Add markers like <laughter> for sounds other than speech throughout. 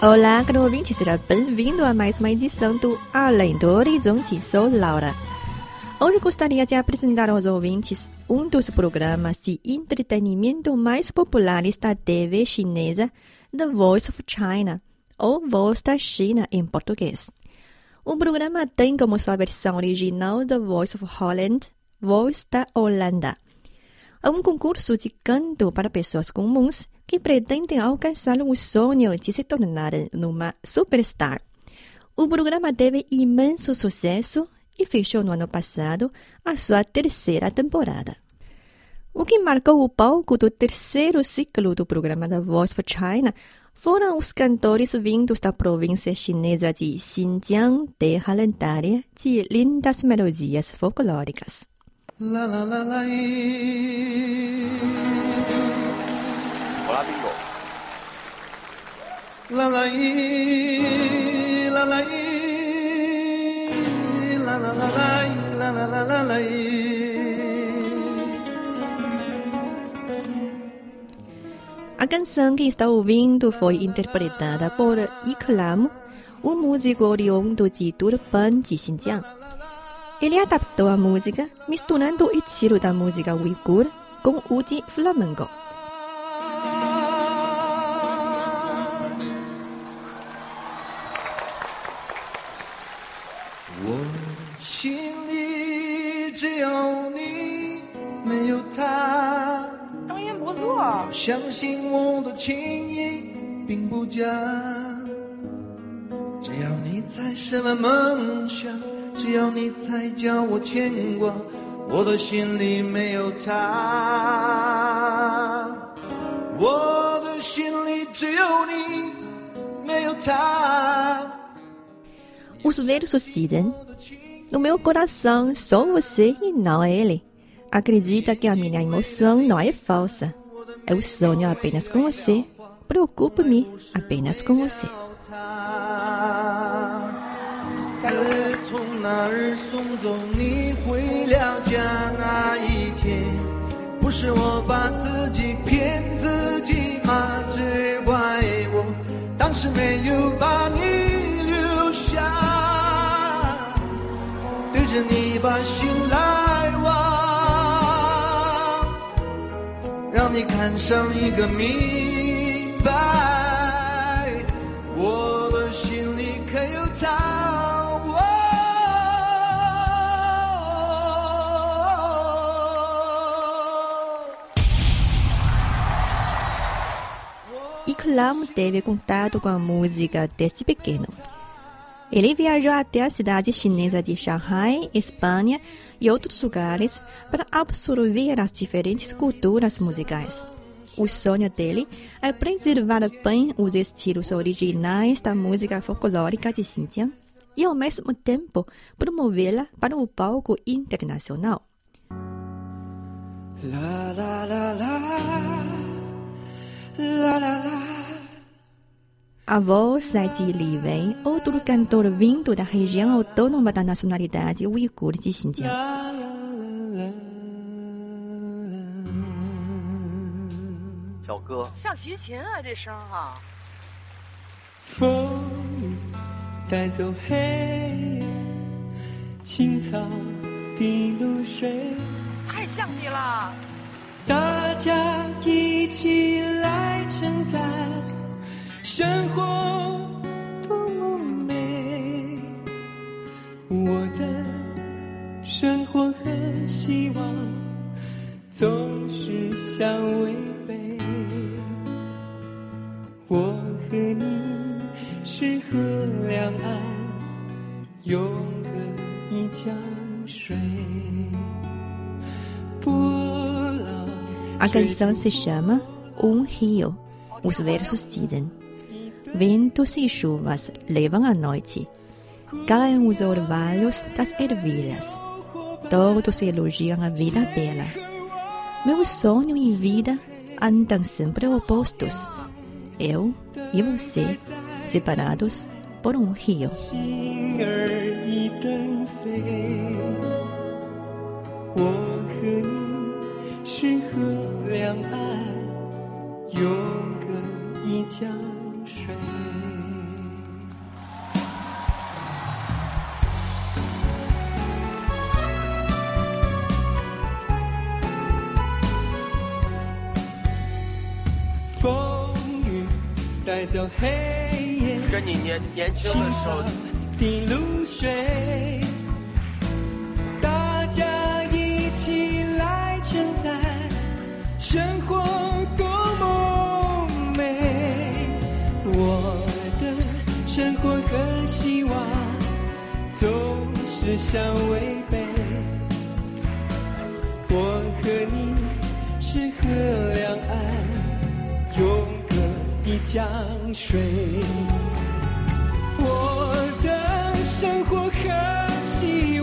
Olá, caro ouvinte, seja bem-vindo a mais uma edição do Além do Horizonte. Sou Laura. Hoje gostaria de apresentar aos ouvintes um dos programas de entretenimento mais populares da TV chinesa, The Voice of China, ou Voz da China em português. O programa tem como sua versão original The Voice of Holland, Voz da Holanda. É um concurso de canto para pessoas comuns que pretendem alcançar o sonho de se tornarem numa superstar. O programa teve imenso sucesso e fechou no ano passado a sua terceira temporada. O que marcou o palco do terceiro ciclo do programa da Voice for China foram os cantores vindos da província chinesa de Xinjiang, terra lendária de lindas melodias folclóricas. La la la la. Olá, Bingo. La la la la la la la la la la la la la ee. A canção que está ouvindo foi interpretada por Iklam, um músico oriundo de Durban, de Xinjiang. Ele adaptou a música, misturando o estilo da música uigur com o de flamenco. 音不错，相信我的情意并不假，只要你在，什么梦想？只要你在，叫我牵挂。我的心里没有他，我的心里只有你，没有他。 Os versos dizem: No meu coração só você e não ele. Acredita que a minha emoção não é falsa. Eu sonho apenas com você. Preocupo-me apenas com você. 自从那日送走你回了家那一天，不是我把自己骗自己吗？只怪我当时没有把你留下，对着你把心来 让你看上一个明白。我的心里可有他？Iklam teve contato com a música desde pequeno. Ele viajou até a cidade chinesa de Shanghai, Espanha e outros lugares para absorver as diferentes culturas musicais. O sonho dele é preservar bem os estilos originais da música folclórica de Xinjiang e, ao mesmo tempo, promovê-la para o palco internacional. La la la la, la la la. A voz é de Li Wei, outro cantor vindo da região autônoma da nacionalidade uigur de Xinjiang. 小哥，像齐秦啊，这声啊，风带走黑夜，青草的露水，太像你了。大家一起来称赞，生活和希望总是相违背。我和你适合两岸，永隔一起。 江水，波浪 A canção se chama Um Rio. Os versos dizem: Ventos e chuvas levam a noite, caem os orvalhos das ervilhas. Todos elogiam a vida bela. Meu sonho e vida andam sempre opostos. Eu e você, separados por um rio. 带走黑夜。跟你年年轻的时候，的露水，大家一起来承载生活多么美。我的生活和希望总是相违背。我和你是河两，香水。我的生活和希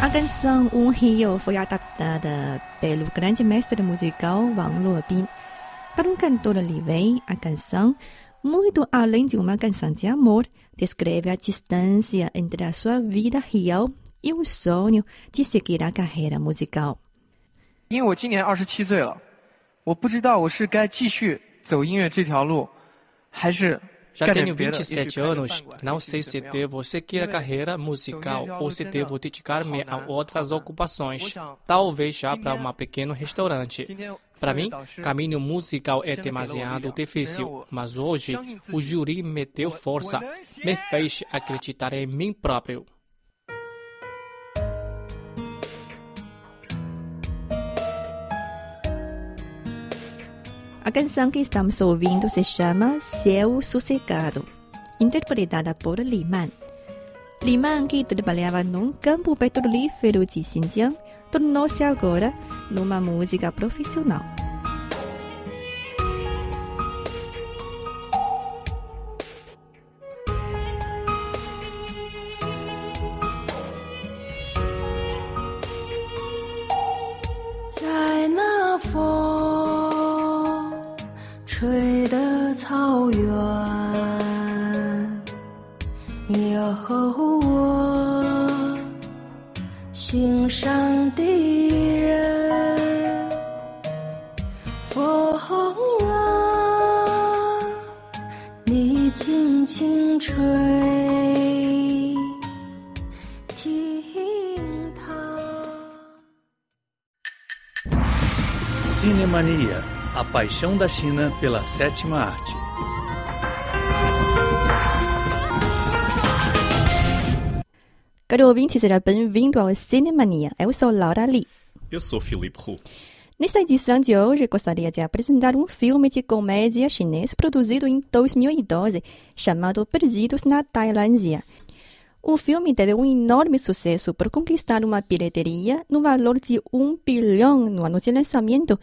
A canção Um Rio foi adaptada pelo grande mestre musical Wang Luobin. Para um cantor livre, a canção, muito além de uma canção de amor, descreve a distância entre a sua vida real e o sonho de seguir a carreira musical. 因为我今年二十七岁了，我不知道我是该继续走音乐这条路，还是 já tenho 27 anos, não sei se devo seguir a carreira musical ou se devo dedicar-me a outras ocupações, talvez já para um pequeno restaurante. Para mim, caminho musical é demasiado difícil, mas hoje o júri me deu força, me fez acreditar em mim próprio. A canção que estamos ouvindo se chama Céu Sossegado, interpretada por Liman. Liman, que trabalhava num campo petrolífero de Xinjiang, tornou-se agora numa música profissional. 吹的草原，有我心上的人。风啊，你轻轻吹，Cinemania, a paixão da China pela sétima arte. Caro ouvinte, seja bem-vindo ao Cinemania. Eu sou Laura Lee. Eu sou Filipe Hu. Nesta edição de hoje, gostaria de apresentar um filme de comédia chinês produzido em 2012, chamado Perdidos na Tailândia. O filme teve um enorme sucesso por conquistar uma bilheteria no valor de um bilhão no ano de lançamento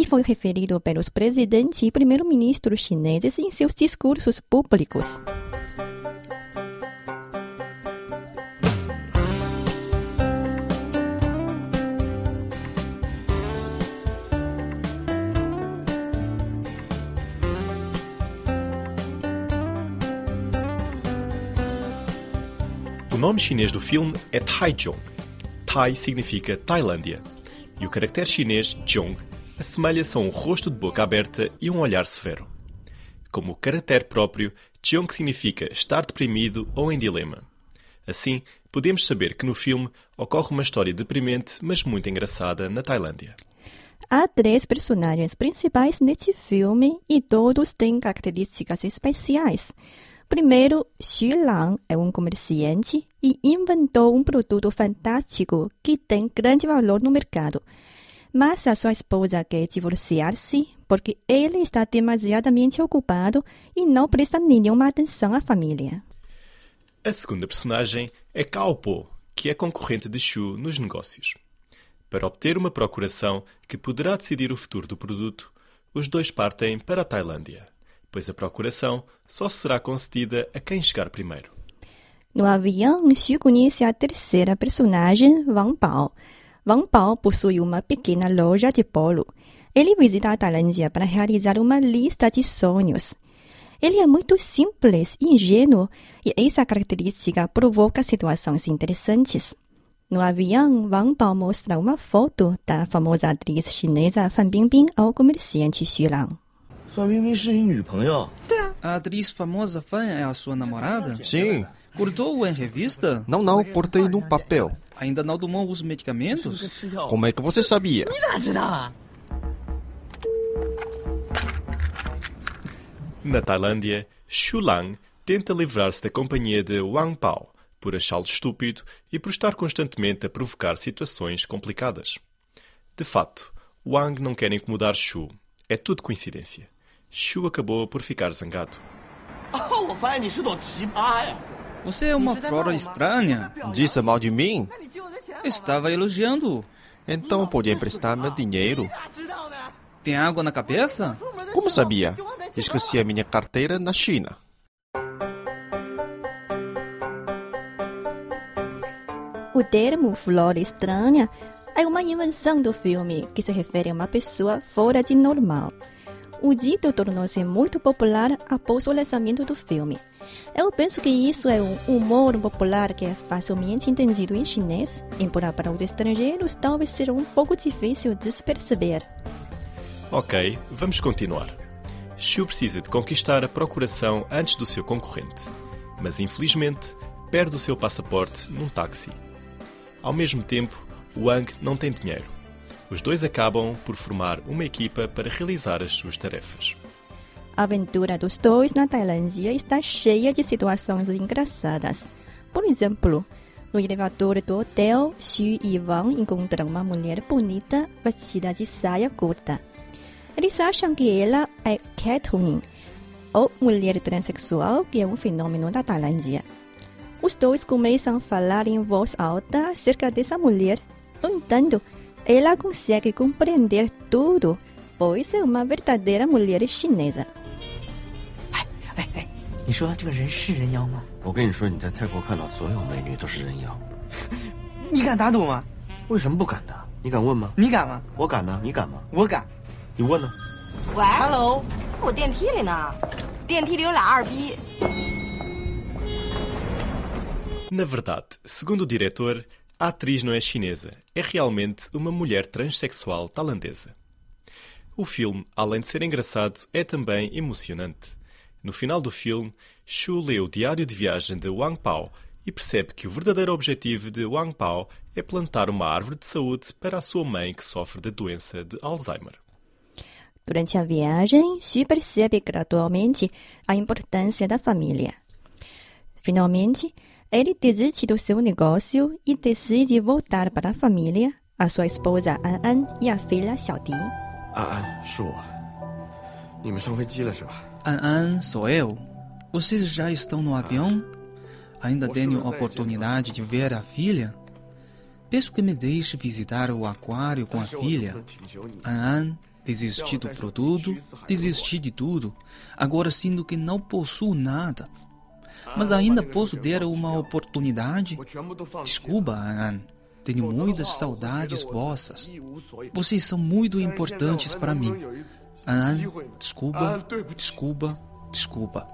e foi referido pelos presidentes e primeiro-ministros chineses em seus discursos públicos. O nome chinês do filme é Taichung. Tai significa Tailândia e o caractere chinês Zhong assemelha-se a um rosto de boca aberta e um olhar severo. Como caractere próprio, Cheong significa estar deprimido ou em dilema. Assim, podemos saber que no filme ocorre uma história deprimente, mas muito engraçada na Tailândia. Há três personagens principais neste filme e todos têm características especiais. Primeiro, Xu Lang é um comerciante e inventou um produto fantástico que tem grande valor no mercado. Mas a sua esposa quer divorciar-se porque ele está demasiadamente ocupado e não presta nenhuma atenção à família. A segunda personagem é Cao Po, que é concorrente de Xu nos negócios. Para obter uma procuração que poderá decidir o futuro do produto, os dois partem para a Tailândia, pois a procuração só será concedida a quem chegar primeiro. No avião, Xu conhece a terceira personagem, Wang Bao. Van Paul possui uma pequena loja de polo. Ele visita a Tailândia para realizar uma lista de sonhos. Ele é muito simples e ingênuo, e essa característica provoca situações interessantes. No avião, Wang Bao mostra uma foto da famosa atriz chinesa Fan Bingbing ao comerciante Xu Lang. A atriz famosa Fan é a sua namorada? Sim. Cortou-o em revista? Não, não, cortei no papel. Ainda não tomou os medicamentos? Como é que você sabia? Na Tailândia, Xu Lang tenta livrar-se da companhia de Wang Pao por achá-lo estúpido e por estar constantemente a provocar situações complicadas. De fato, Wang não quer incomodar Xu. É tudo coincidência. Xu acabou por ficar zangado. Você é uma flora estranha. Disse mal de mim? Estava elogiando. Então podia emprestar meu dinheiro. Tem água na cabeça? Como sabia? Esqueci a minha carteira na China. O termo flor estranha é uma invenção do filme que se refere a uma pessoa fora de normal. O dito tornou-se muito popular após o lançamento do filme. Eu penso que isso é um humor popular que é facilmente entendido em chinês, embora para os estrangeiros talvez seja um pouco difícil de se perceber. Ok, vamos continuar. Xu precisa de conquistar a procuração antes do seu concorrente, mas infelizmente perde o seu passaporte num táxi. Ao mesmo tempo, Wang não tem dinheiro. Os dois acabam por formar uma equipa para realizar as suas tarefas. A aventura dos dois na Tailândia está cheia de situações engraçadas. Por exemplo, no elevador do hotel, Xu e Wang encontram uma mulher bonita vestida de saia curta. Eles acham que ela é Catherine, ou mulher transexual, que é um fenômeno da Tailândia. Os dois começam a falar em voz alta acerca dessa mulher. No entanto, ela consegue compreender tudo, pois é uma verdadeira mulher chinesa. 哎哎，你说这个人是人妖吗？我跟你说，你在泰国看到所有美女都是人妖。你敢打赌吗？为什么不敢的？你敢问吗？你敢吗？我敢呢，你敢吗？我敢。你问呢？喂，Hello，我电梯里呢，电梯里有俩二逼。 <laughs> Na verdade, segundo o diretor, a atriz não é chinesa, é realmente uma mulher transexual tailandesa. O filme, além de ser engraçado, é também emocionante. No final do filme, Xu lê o diário de viagem de Wang Pao e percebe que o verdadeiro objetivo de Wang Pao é plantar uma árvore de saúde para a sua mãe que sofre da doença de Alzheimer. Durante a viagem, Xu percebe gradualmente a importância da família. Finalmente, ele desiste do seu negócio e decide voltar para a família, a sua esposa An An e a filha Xiaodi. An An 是我。An-An sou eu. Vocês já estão no avião? Ainda tenho a oportunidade de ver a filha? Peço que me deixe visitar o aquário com a filha. An-An, desisti do produto, desisti de tudo. Agora sinto que não possuo nada. Mas ainda posso ter uma oportunidade? Desculpa, An-An tenho muitas saudades vossas. Vocês são muito importantes para mim. Ah, An, desculpa, desculpa, desculpa.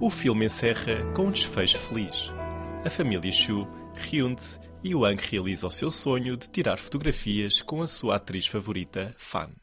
O filme encerra com um desfecho feliz. A família Xu reúne-se e Wang realiza o seu sonho de tirar fotografias com a sua atriz favorita, Fan.